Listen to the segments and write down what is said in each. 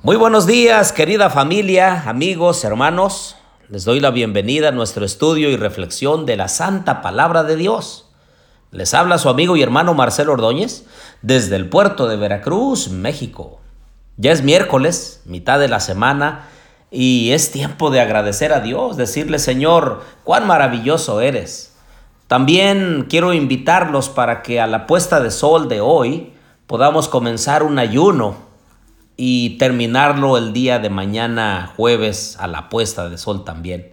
Muy buenos días, querida familia, amigos, hermanos. Les doy la bienvenida a nuestro estudio y reflexión de la Santa Palabra de Dios. Les habla su amigo y hermano Marcelo Ordóñez desde el puerto de Veracruz, México. Ya es miércoles, mitad de la semana, y es tiempo de agradecer a Dios, decirle Señor, cuán maravilloso eres. También quiero invitarlos para que a la puesta de sol de hoy podamos comenzar un ayuno y terminarlo el día de mañana jueves a la puesta de sol también.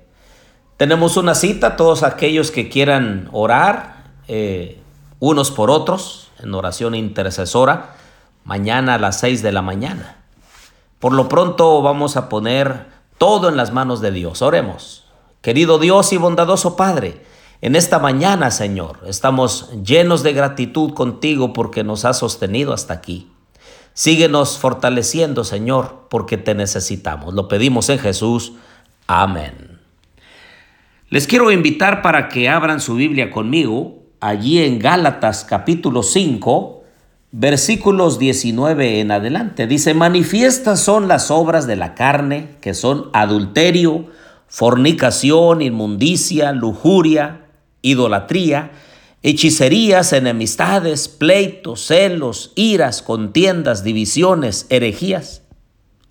Tenemos una cita, todos aquellos que quieran orar eh, unos por otros en oración intercesora, mañana a las 6 de la mañana. Por lo pronto vamos a poner todo en las manos de Dios. Oremos. Querido Dios y bondadoso Padre, en esta mañana, Señor, estamos llenos de gratitud contigo porque nos has sostenido hasta aquí. Síguenos fortaleciendo, Señor, porque te necesitamos. Lo pedimos en Jesús. Amén. Les quiero invitar para que abran su Biblia conmigo allí en Gálatas capítulo 5, versículos 19 en adelante. Dice, manifiestas son las obras de la carne, que son adulterio, fornicación, inmundicia, lujuria, idolatría, hechicerías, enemistades, pleitos, celos, iras, contiendas, divisiones, herejías,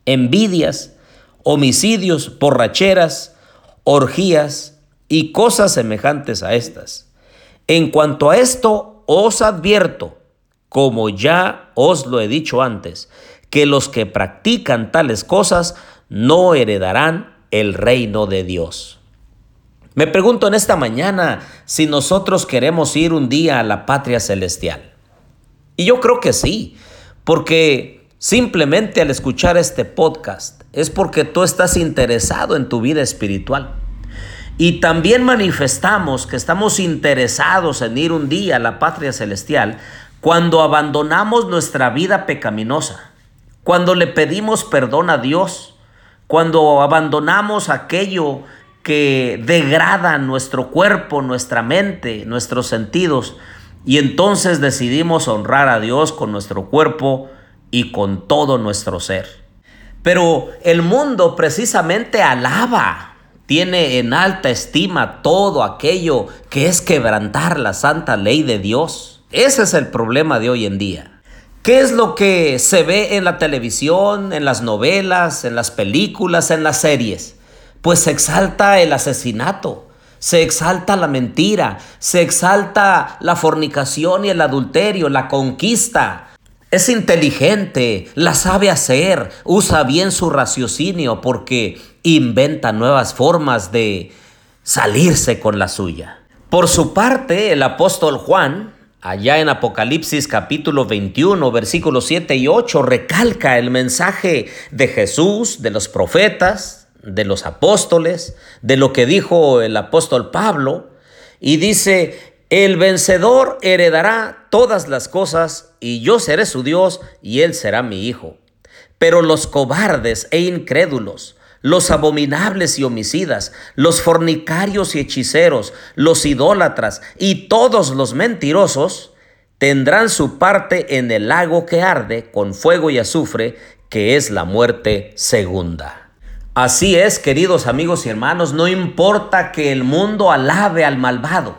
envidias, homicidios, borracheras, orgías y cosas semejantes a estas. En cuanto a esto, os advierto, como ya os lo he dicho antes, que los que practican tales cosas no heredarán el reino de Dios. Me pregunto en esta mañana si nosotros queremos ir un día a la patria celestial. Y yo creo que sí, porque simplemente al escuchar este podcast es porque tú estás interesado en tu vida espiritual. Y también manifestamos que estamos interesados en ir un día a la patria celestial cuando abandonamos nuestra vida pecaminosa, cuando le pedimos perdón a Dios, cuando abandonamos aquello que degradan nuestro cuerpo, nuestra mente, nuestros sentidos. Y entonces decidimos honrar a Dios con nuestro cuerpo y con todo nuestro ser. Pero el mundo precisamente alaba, tiene en alta estima todo aquello que es quebrantar la santa ley de Dios. Ese es el problema de hoy en día. ¿Qué es lo que se ve en la televisión, en las novelas, en las películas, en las series? Pues se exalta el asesinato, se exalta la mentira, se exalta la fornicación y el adulterio, la conquista. Es inteligente, la sabe hacer, usa bien su raciocinio porque inventa nuevas formas de salirse con la suya. Por su parte, el apóstol Juan, allá en Apocalipsis capítulo 21, versículos 7 y 8, recalca el mensaje de Jesús, de los profetas, de los apóstoles, de lo que dijo el apóstol Pablo, y dice, el vencedor heredará todas las cosas, y yo seré su Dios, y él será mi hijo. Pero los cobardes e incrédulos, los abominables y homicidas, los fornicarios y hechiceros, los idólatras y todos los mentirosos, tendrán su parte en el lago que arde con fuego y azufre, que es la muerte segunda. Así es, queridos amigos y hermanos, no importa que el mundo alabe al malvado.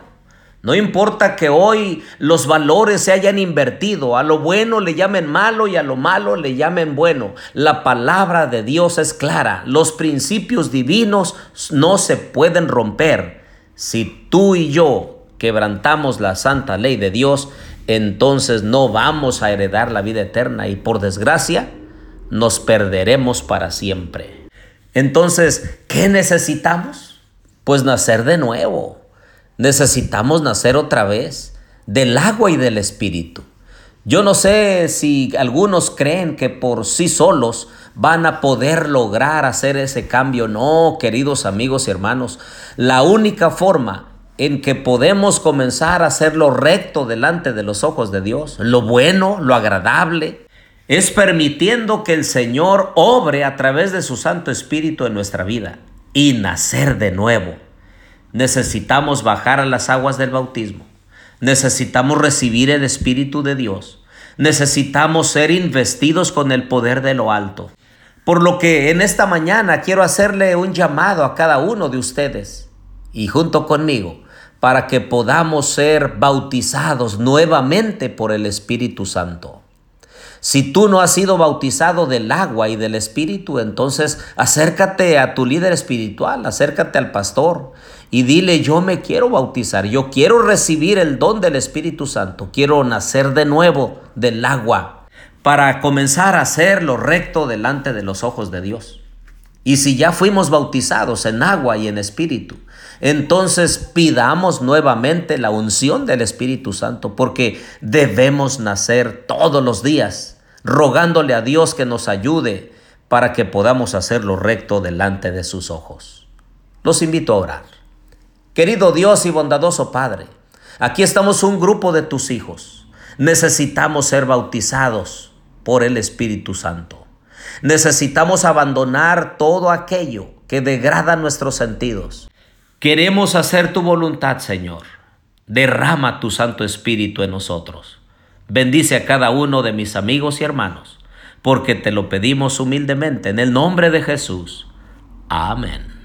No importa que hoy los valores se hayan invertido, a lo bueno le llamen malo y a lo malo le llamen bueno. La palabra de Dios es clara, los principios divinos no se pueden romper. Si tú y yo quebrantamos la santa ley de Dios, entonces no vamos a heredar la vida eterna y por desgracia nos perderemos para siempre. Entonces, ¿qué necesitamos? Pues nacer de nuevo. Necesitamos nacer otra vez del agua y del espíritu. Yo no sé si algunos creen que por sí solos van a poder lograr hacer ese cambio. No, queridos amigos y hermanos, la única forma en que podemos comenzar a hacer lo recto delante de los ojos de Dios, lo bueno, lo agradable, es permitiendo que el Señor obre a través de su Santo Espíritu en nuestra vida y nacer de nuevo. Necesitamos bajar a las aguas del bautismo. Necesitamos recibir el Espíritu de Dios. Necesitamos ser investidos con el poder de lo alto. Por lo que en esta mañana quiero hacerle un llamado a cada uno de ustedes y junto conmigo para que podamos ser bautizados nuevamente por el Espíritu Santo. Si tú no has sido bautizado del agua y del Espíritu, entonces acércate a tu líder espiritual, acércate al pastor y dile, yo me quiero bautizar, yo quiero recibir el don del Espíritu Santo, quiero nacer de nuevo del agua para comenzar a hacer lo recto delante de los ojos de Dios. Y si ya fuimos bautizados en agua y en espíritu, entonces pidamos nuevamente la unción del Espíritu Santo, porque debemos nacer todos los días, rogándole a Dios que nos ayude para que podamos hacer lo recto delante de sus ojos. Los invito a orar. Querido Dios y bondadoso Padre, aquí estamos un grupo de tus hijos. Necesitamos ser bautizados por el Espíritu Santo. Necesitamos abandonar todo aquello que degrada nuestros sentidos. Queremos hacer tu voluntad, Señor. Derrama tu Santo Espíritu en nosotros. Bendice a cada uno de mis amigos y hermanos, porque te lo pedimos humildemente en el nombre de Jesús. Amén.